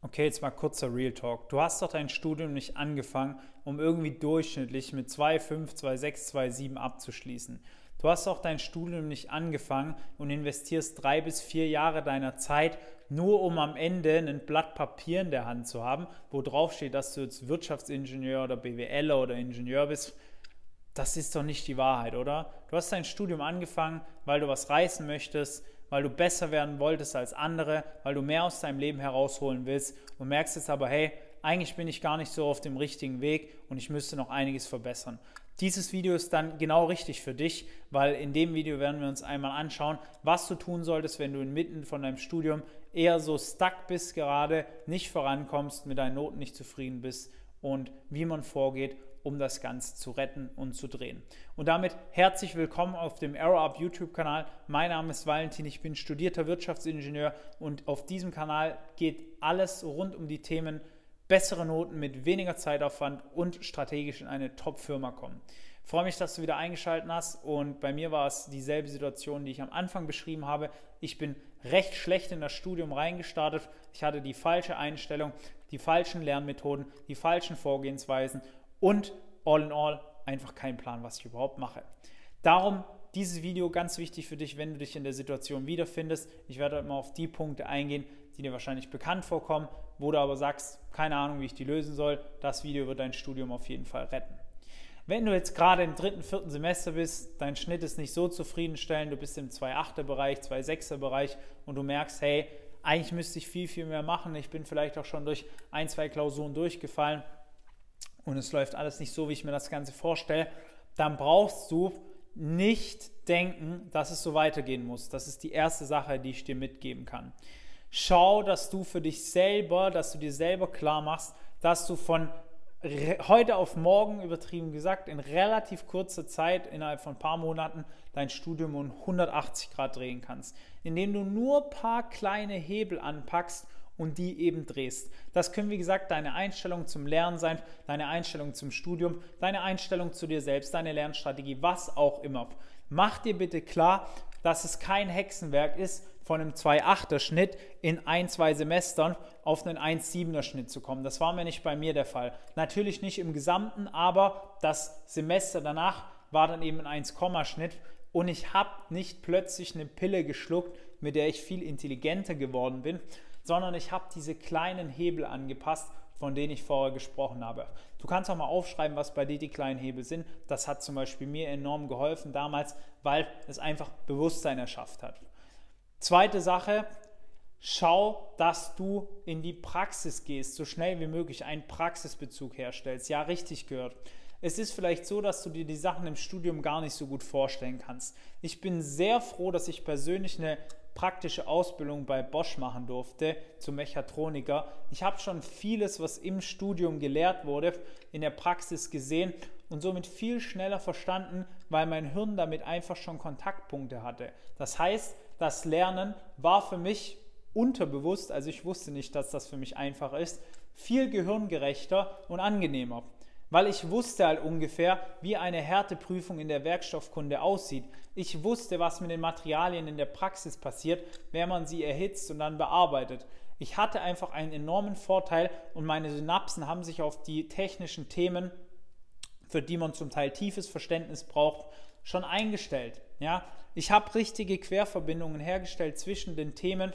Okay, jetzt mal kurzer Real Talk. Du hast doch dein Studium nicht angefangen, um irgendwie durchschnittlich mit 2,5, 2,6, 2,7 abzuschließen. Du hast auch dein Studium nicht angefangen und investierst drei bis vier Jahre deiner Zeit, nur um am Ende ein Blatt Papier in der Hand zu haben, wo drauf steht, dass du jetzt Wirtschaftsingenieur oder BWLer oder Ingenieur bist. Das ist doch nicht die Wahrheit, oder? Du hast dein Studium angefangen, weil du was reißen möchtest, weil du besser werden wolltest als andere, weil du mehr aus deinem Leben herausholen willst und merkst jetzt aber, hey, eigentlich bin ich gar nicht so auf dem richtigen Weg und ich müsste noch einiges verbessern. Dieses Video ist dann genau richtig für dich, weil in dem Video werden wir uns einmal anschauen, was du tun solltest, wenn du inmitten von deinem Studium eher so stuck bist gerade, nicht vorankommst, mit deinen Noten nicht zufrieden bist und wie man vorgeht, um das Ganze zu retten und zu drehen. Und damit herzlich willkommen auf dem Arrow YouTube-Kanal. Mein Name ist Valentin, ich bin studierter Wirtschaftsingenieur und auf diesem Kanal geht alles rund um die Themen bessere Noten mit weniger Zeitaufwand und strategisch in eine Top-Firma kommen. Ich freue mich, dass du wieder eingeschaltet hast und bei mir war es dieselbe Situation, die ich am Anfang beschrieben habe. Ich bin recht schlecht in das Studium reingestartet. Ich hatte die falsche Einstellung, die falschen Lernmethoden, die falschen Vorgehensweisen und all in all einfach keinen Plan, was ich überhaupt mache. Darum dieses Video ganz wichtig für dich, wenn du dich in der Situation wiederfindest. Ich werde immer auf die Punkte eingehen, die dir wahrscheinlich bekannt vorkommen, wo du aber sagst, keine Ahnung, wie ich die lösen soll. Das Video wird dein Studium auf jeden Fall retten. Wenn du jetzt gerade im dritten, vierten Semester bist, dein Schnitt ist nicht so zufriedenstellend, du bist im 2,8er Bereich, 2,6er Bereich und du merkst, hey, eigentlich müsste ich viel, viel mehr machen. Ich bin vielleicht auch schon durch ein, zwei Klausuren durchgefallen und es läuft alles nicht so, wie ich mir das Ganze vorstelle, dann brauchst du nicht denken, dass es so weitergehen muss. Das ist die erste Sache, die ich dir mitgeben kann. Schau, dass du für dich selber, dass du dir selber klar machst, dass du von heute auf morgen, übertrieben gesagt, in relativ kurzer Zeit, innerhalb von ein paar Monaten, dein Studium um 180 Grad drehen kannst, indem du nur ein paar kleine Hebel anpackst und die eben drehst. Das können, wie gesagt, deine Einstellung zum Lernen sein, deine Einstellung zum Studium, deine Einstellung zu dir selbst, deine Lernstrategie, was auch immer. Mach dir bitte klar, dass es kein Hexenwerk ist, von einem 2,8er Schnitt in ein, zwei Semestern auf einen 1,7er Schnitt zu kommen. Das war mir nicht bei mir der Fall. Natürlich nicht im Gesamten, aber das Semester danach war dann eben ein 1, Schnitt und ich habe nicht plötzlich eine Pille geschluckt, mit der ich viel intelligenter geworden bin, sondern ich habe diese kleinen Hebel angepasst, von denen ich vorher gesprochen habe. Du kannst auch mal aufschreiben, was bei dir die kleinen Hebel sind. Das hat zum Beispiel mir enorm geholfen damals, weil es einfach Bewusstsein erschafft hat. Zweite Sache, schau, dass du in die Praxis gehst, so schnell wie möglich einen Praxisbezug herstellst. Ja, richtig gehört. Es ist vielleicht so, dass du dir die Sachen im Studium gar nicht so gut vorstellen kannst. Ich bin sehr froh, dass ich persönlich eine praktische Ausbildung bei Bosch machen durfte zum Mechatroniker. Ich habe schon vieles, was im Studium gelehrt wurde, in der Praxis gesehen und somit viel schneller verstanden, weil mein Hirn damit einfach schon Kontaktpunkte hatte. Das heißt, das Lernen war für mich unterbewusst, also ich wusste nicht, dass das für mich einfach ist, viel gehirngerechter und angenehmer weil ich wusste halt ungefähr, wie eine Härteprüfung in der Werkstoffkunde aussieht. Ich wusste, was mit den Materialien in der Praxis passiert, wenn man sie erhitzt und dann bearbeitet. Ich hatte einfach einen enormen Vorteil und meine Synapsen haben sich auf die technischen Themen, für die man zum Teil tiefes Verständnis braucht, schon eingestellt. Ja? Ich habe richtige Querverbindungen hergestellt zwischen den Themen,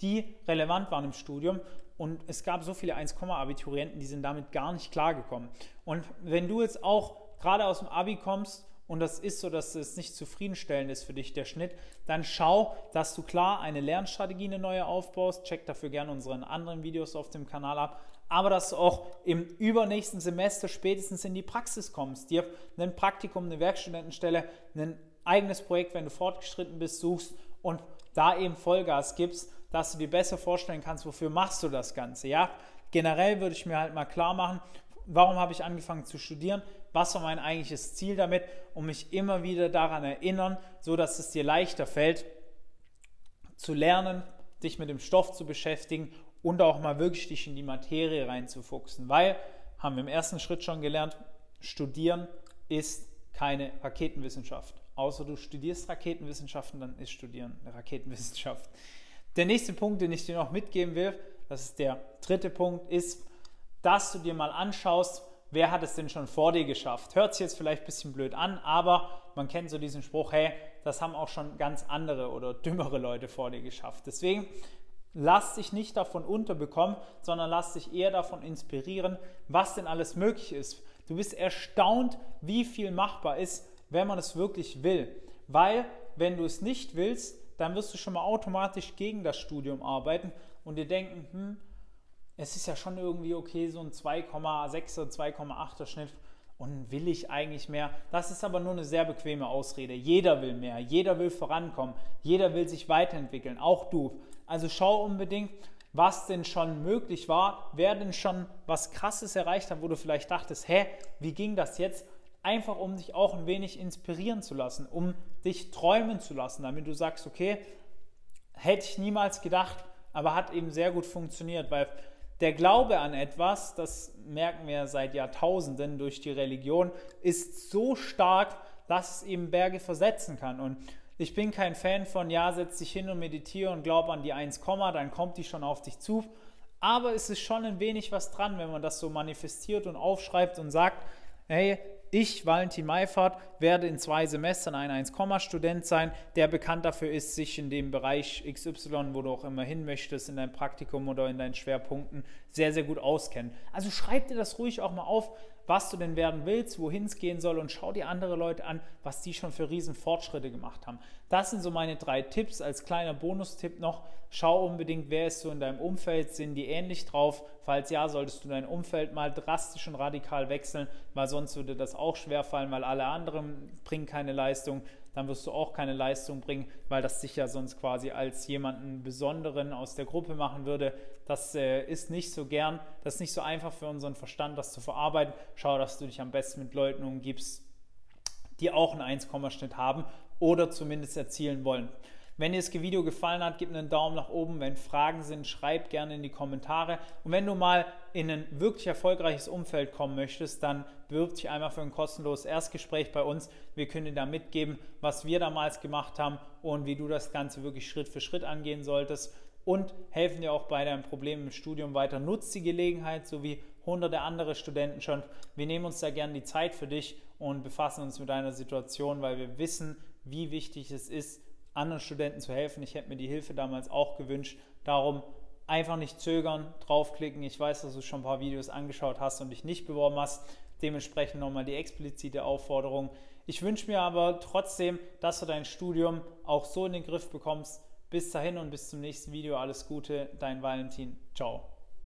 die relevant waren im Studium und es gab so viele 1-Abiturienten, die sind damit gar nicht klargekommen. Und wenn du jetzt auch gerade aus dem Abi kommst und das ist so, dass es nicht zufriedenstellend ist für dich, der Schnitt, dann schau, dass du klar eine Lernstrategie, eine neue aufbaust. Check dafür gerne unsere anderen Videos auf dem Kanal ab. Aber dass du auch im übernächsten Semester spätestens in die Praxis kommst, dir ein Praktikum, eine Werkstudentenstelle, ein eigenes Projekt, wenn du fortgeschritten bist, suchst und da eben Vollgas gibst, dass du dir besser vorstellen kannst, wofür machst du das Ganze. Ja? Generell würde ich mir halt mal klar machen, warum habe ich angefangen zu studieren, was war mein eigentliches Ziel damit und mich immer wieder daran erinnern, so dass es dir leichter fällt, zu lernen, dich mit dem Stoff zu beschäftigen und auch mal wirklich dich in die Materie reinzufuchsen, weil, haben wir im ersten Schritt schon gelernt, studieren ist keine Raketenwissenschaft. Außer du studierst Raketenwissenschaften, dann ist Studieren eine Raketenwissenschaft. Der nächste Punkt, den ich dir noch mitgeben will, das ist der dritte Punkt, ist, dass du dir mal anschaust, wer hat es denn schon vor dir geschafft. Hört sich jetzt vielleicht ein bisschen blöd an, aber man kennt so diesen Spruch, hey, das haben auch schon ganz andere oder dümmere Leute vor dir geschafft. Deswegen lass dich nicht davon unterbekommen, sondern lass dich eher davon inspirieren, was denn alles möglich ist. Du bist erstaunt, wie viel machbar ist, wenn man es wirklich will. Weil, wenn du es nicht willst, dann wirst du schon mal automatisch gegen das Studium arbeiten und dir denken, hm, es ist ja schon irgendwie okay, so ein 2,6er, 2,8er Schnitt und will ich eigentlich mehr. Das ist aber nur eine sehr bequeme Ausrede. Jeder will mehr, jeder will vorankommen, jeder will sich weiterentwickeln, auch du. Also schau unbedingt, was denn schon möglich war, wer denn schon was Krasses erreicht hat, wo du vielleicht dachtest, hä, wie ging das jetzt? Einfach um dich auch ein wenig inspirieren zu lassen, um dich träumen zu lassen, damit du sagst, okay, hätte ich niemals gedacht, aber hat eben sehr gut funktioniert, weil der Glaube an etwas, das merken wir seit Jahrtausenden durch die Religion, ist so stark, dass es eben Berge versetzen kann. Und ich bin kein Fan von, ja, setz dich hin und meditiere und glaub an die 1, dann kommt die schon auf dich zu. Aber es ist schon ein wenig was dran, wenn man das so manifestiert und aufschreibt und sagt, hey, ich, Valentin Meifert, werde in zwei Semestern ein 1-Student sein, der bekannt dafür ist, sich in dem Bereich XY, wo du auch immer hin möchtest, in deinem Praktikum oder in deinen Schwerpunkten, sehr, sehr gut auskennen. Also schreib dir das ruhig auch mal auf, was du denn werden willst, wohin es gehen soll und schau dir andere Leute an, was die schon für riesen Fortschritte gemacht haben. Das sind so meine drei Tipps. Als kleiner Bonustipp noch, schau unbedingt, wer ist so in deinem Umfeld, sind die ähnlich drauf? Falls ja, solltest du dein Umfeld mal drastisch und radikal wechseln, weil sonst würde das auch schwerfallen, weil alle anderen bringen keine Leistung dann wirst du auch keine Leistung bringen, weil das dich ja sonst quasi als jemanden Besonderen aus der Gruppe machen würde. Das äh, ist nicht so gern, das ist nicht so einfach für unseren Verstand, das zu verarbeiten. Schau, dass du dich am besten mit Leuten umgibst, die auch einen 1-Schnitt haben oder zumindest erzielen wollen. Wenn dir das Video gefallen hat, gib einen Daumen nach oben. Wenn Fragen sind, schreib gerne in die Kommentare. Und wenn du mal in ein wirklich erfolgreiches Umfeld kommen möchtest, dann bewirb dich einmal für ein kostenloses Erstgespräch bei uns. Wir können dir da mitgeben, was wir damals gemacht haben und wie du das Ganze wirklich Schritt für Schritt angehen solltest und helfen dir auch bei deinem Problem im Studium weiter. Nutz die Gelegenheit, so wie hunderte andere Studenten schon. Wir nehmen uns da gerne die Zeit für dich und befassen uns mit deiner Situation, weil wir wissen, wie wichtig es ist, anderen Studenten zu helfen. Ich hätte mir die Hilfe damals auch gewünscht. Darum einfach nicht zögern, draufklicken. Ich weiß, dass du schon ein paar Videos angeschaut hast und dich nicht beworben hast. Dementsprechend nochmal die explizite Aufforderung. Ich wünsche mir aber trotzdem, dass du dein Studium auch so in den Griff bekommst. Bis dahin und bis zum nächsten Video. Alles Gute, dein Valentin. Ciao.